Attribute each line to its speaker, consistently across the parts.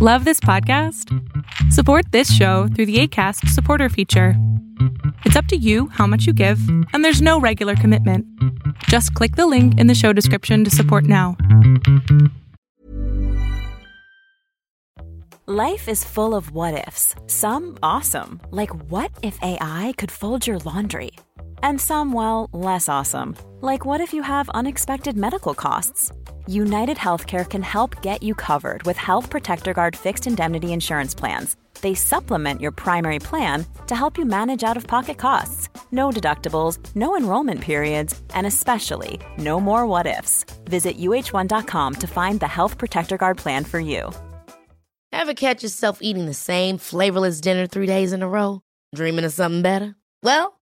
Speaker 1: Love this podcast? Support this show through the ACAST supporter feature. It's up to you how much you give, and there's no regular commitment. Just click the link in the show description to support now.
Speaker 2: Life is full of what ifs, some awesome, like what if AI could fold your laundry? And some, well, less awesome, like what if you have unexpected medical costs? United Healthcare can help get you covered with Health Protector Guard fixed indemnity insurance plans. They supplement your primary plan to help you manage out of pocket costs. No deductibles, no enrollment periods, and especially no more what ifs. Visit uh1.com to find the Health Protector Guard plan for you.
Speaker 3: Ever catch yourself eating the same flavorless dinner three days in a row? Dreaming of something better? Well,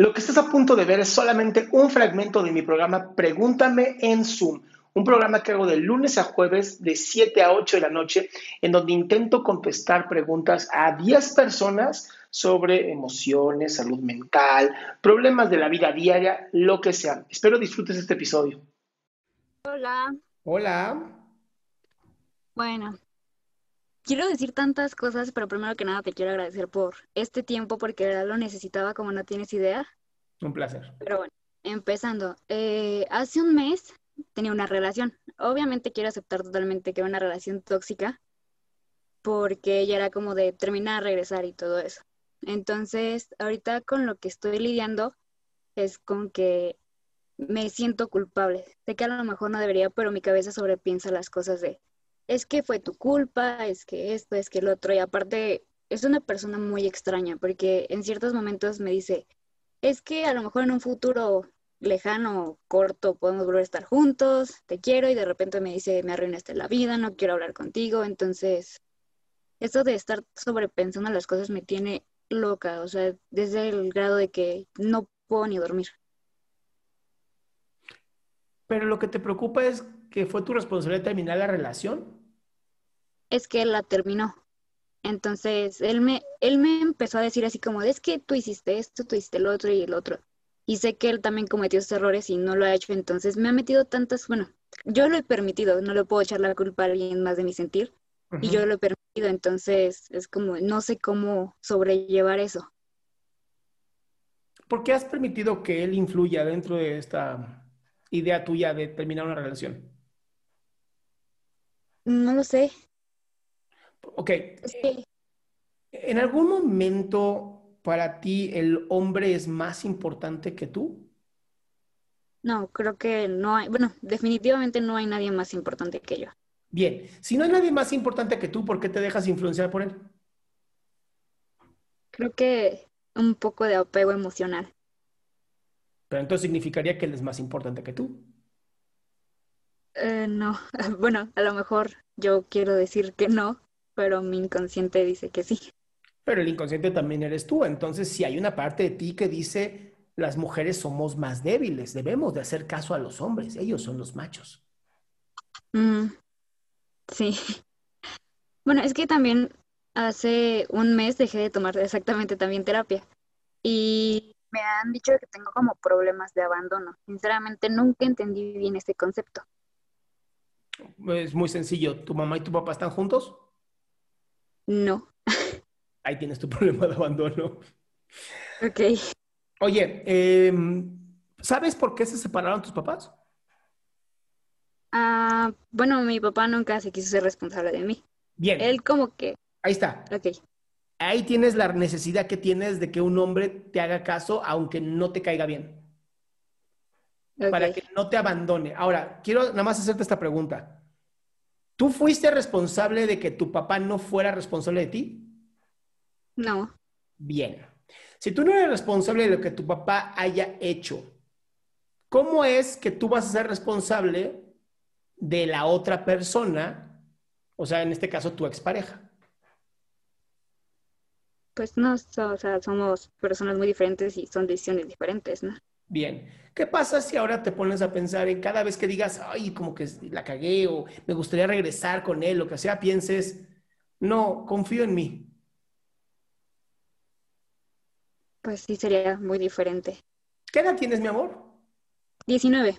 Speaker 4: Lo que estás a punto de ver es solamente un fragmento de mi programa Pregúntame en Zoom un programa que hago de lunes a jueves de 7 a 8 de la noche, en donde intento contestar preguntas a 10 personas sobre emociones, salud mental, problemas de la vida diaria, lo que sea. Espero disfrutes este episodio.
Speaker 5: Hola.
Speaker 4: Hola.
Speaker 5: Bueno, quiero decir tantas cosas, pero primero que nada te quiero agradecer por este tiempo porque de verdad lo necesitaba como no tienes idea.
Speaker 4: Un placer.
Speaker 5: Pero bueno, empezando. Eh, hace un mes tenía una relación. Obviamente quiero aceptar totalmente que era una relación tóxica porque ella era como de terminar, regresar y todo eso. Entonces, ahorita con lo que estoy lidiando es con que me siento culpable. Sé que a lo mejor no debería, pero mi cabeza sobrepiensa las cosas de, es que fue tu culpa, es que esto, es que el otro. Y aparte, es una persona muy extraña porque en ciertos momentos me dice, es que a lo mejor en un futuro lejano, corto, podemos volver a estar juntos, te quiero y de repente me dice, me arruinaste la vida, no quiero hablar contigo. Entonces, esto de estar sobrepensando las cosas me tiene loca, o sea, desde el grado de que no puedo ni dormir.
Speaker 4: Pero lo que te preocupa es que fue tu responsabilidad terminar la relación.
Speaker 5: Es que él la terminó. Entonces, él me, él me empezó a decir así como, es que tú hiciste esto, tú hiciste el otro y el otro y sé que él también cometió esos errores y no lo ha hecho, entonces me ha metido tantas, bueno, yo lo he permitido, no le puedo echar la culpa a alguien más de mi sentir y yo lo he permitido, entonces es como, no sé cómo sobrellevar eso.
Speaker 4: ¿Por qué has permitido que él influya dentro de esta idea tuya de terminar una relación?
Speaker 5: No lo sé.
Speaker 4: Ok. ¿En algún momento para ti el hombre es más importante que tú?
Speaker 5: No, creo que no hay, bueno, definitivamente no hay nadie más importante que yo.
Speaker 4: Bien, si no hay nadie más importante que tú, ¿por qué te dejas influenciar por él?
Speaker 5: Creo que un poco de apego emocional.
Speaker 4: Pero entonces significaría que él es más importante que tú.
Speaker 5: Eh, no, bueno, a lo mejor yo quiero decir que no, pero mi inconsciente dice que sí
Speaker 4: pero el inconsciente también eres tú. Entonces, si hay una parte de ti que dice, las mujeres somos más débiles, debemos de hacer caso a los hombres, ellos son los machos.
Speaker 5: Mm, sí. Bueno, es que también hace un mes dejé de tomar exactamente también terapia y me han dicho que tengo como problemas de abandono. Sinceramente, nunca entendí bien ese concepto.
Speaker 4: Es muy sencillo. ¿Tu mamá y tu papá están juntos?
Speaker 5: No
Speaker 4: ahí tienes tu problema de abandono.
Speaker 5: Ok.
Speaker 4: Oye, em, ¿sabes por qué se separaron tus papás?
Speaker 5: Ah, bueno, mi papá nunca se quiso ser responsable de mí.
Speaker 4: Bien.
Speaker 5: Él como que...
Speaker 4: Ahí está.
Speaker 5: Ok.
Speaker 4: Ahí tienes la necesidad que tienes de que un hombre te haga caso aunque no te caiga bien. Para que no te abandone. Ahora, quiero nada más hacerte esta pregunta. ¿Tú fuiste responsable de que tu papá no fuera responsable de ti?
Speaker 5: No.
Speaker 4: Bien. Si tú no eres responsable de lo que tu papá haya hecho, ¿cómo es que tú vas a ser responsable de la otra persona? O sea, en este caso, tu expareja.
Speaker 5: pues no, o sea, somos personas muy diferentes y son decisiones diferentes, ¿no?
Speaker 4: Bien. ¿Qué pasa si ahora te pones a pensar en cada vez que digas, ay, como que la cagué o me gustaría regresar con él, lo que sea, pienses, no, confío en mí?
Speaker 5: Pues sí, sería muy diferente.
Speaker 4: ¿Qué edad tienes, mi amor?
Speaker 5: 19.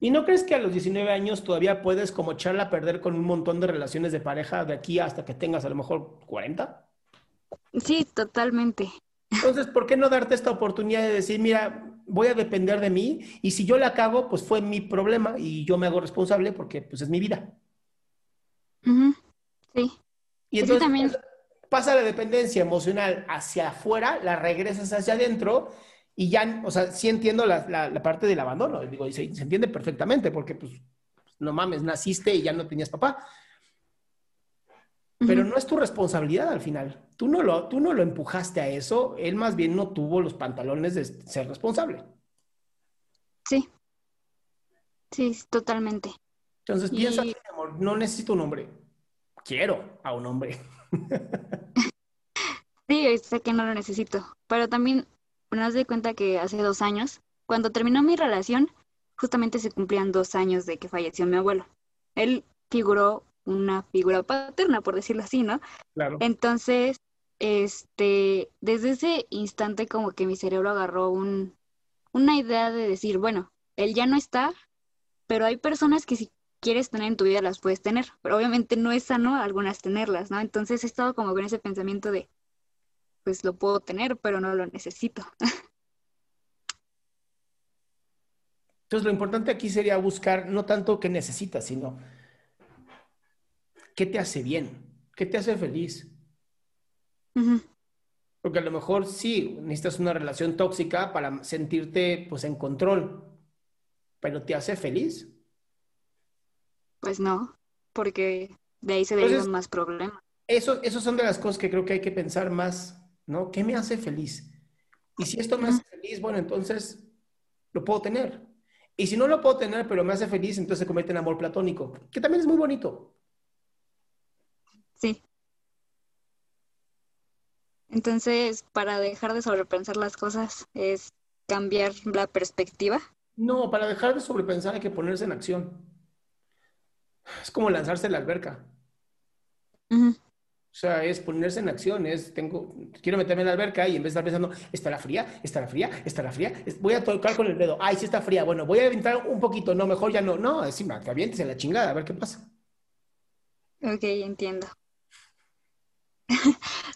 Speaker 4: ¿Y no crees que a los 19 años todavía puedes como echarla a perder con un montón de relaciones de pareja de aquí hasta que tengas a lo mejor 40?
Speaker 5: Sí, totalmente.
Speaker 4: Entonces, ¿por qué no darte esta oportunidad de decir, mira, voy a depender de mí y si yo la cago, pues fue mi problema y yo me hago responsable porque pues es mi vida?
Speaker 5: Sí.
Speaker 4: Y entonces también... pasa la dependencia emocional hacia afuera, la regresas hacia adentro y ya, o sea, sí entiendo la, la, parte del abandono, digo, y se, entiende perfectamente porque pues no mames, naciste y ya no tenías papá. Pero no es tu responsabilidad al final. Tú no, lo, tú no lo empujaste a eso, él más bien no tuvo los pantalones de ser responsable.
Speaker 5: Sí. Sí, totalmente.
Speaker 4: Entonces piensa, amor, no necesito un hombre. Quiero a un hombre.
Speaker 5: sí, sé que no lo necesito. Pero también me das de cuenta que hace dos años, cuando terminó mi relación, justamente se cumplían dos años de que falleció mi abuelo. Él figuró una figura paterna, por decirlo así, ¿no?
Speaker 4: Claro.
Speaker 5: Entonces, este, desde ese instante como que mi cerebro agarró un, una idea de decir, bueno, él ya no está, pero hay personas que si quieres tener en tu vida las puedes tener, pero obviamente no es sano algunas tenerlas, ¿no? Entonces he estado como con ese pensamiento de, pues lo puedo tener, pero no lo necesito.
Speaker 4: Entonces lo importante aquí sería buscar no tanto qué necesitas, sino qué te hace bien, qué te hace feliz. Porque a lo mejor sí, necesitas una relación tóxica para sentirte pues en control, pero ¿te hace feliz?
Speaker 5: Pues no, porque de ahí se derivan más problemas.
Speaker 4: Eso, eso son de las cosas que creo que hay que pensar más, ¿no? ¿Qué me hace feliz? Y si esto me hace feliz, bueno, entonces lo puedo tener. Y si no lo puedo tener, pero me hace feliz, entonces se convierte en amor platónico, que también es muy bonito.
Speaker 5: Sí. Entonces, para dejar de sobrepensar las cosas es cambiar la perspectiva.
Speaker 4: No, para dejar de sobrepensar hay que ponerse en acción. Es como lanzarse a la alberca. O sea, es ponerse en acción, es, tengo, quiero meterme en la alberca y en vez de estar pensando, ¿estará fría? ¿Estará fría? ¿Estará fría? Voy a tocar con el dedo, ay, sí está fría, bueno, voy a aventar un poquito, no, mejor ya no, no, encima, te avientes en la chingada, a ver qué pasa.
Speaker 5: Ok, entiendo.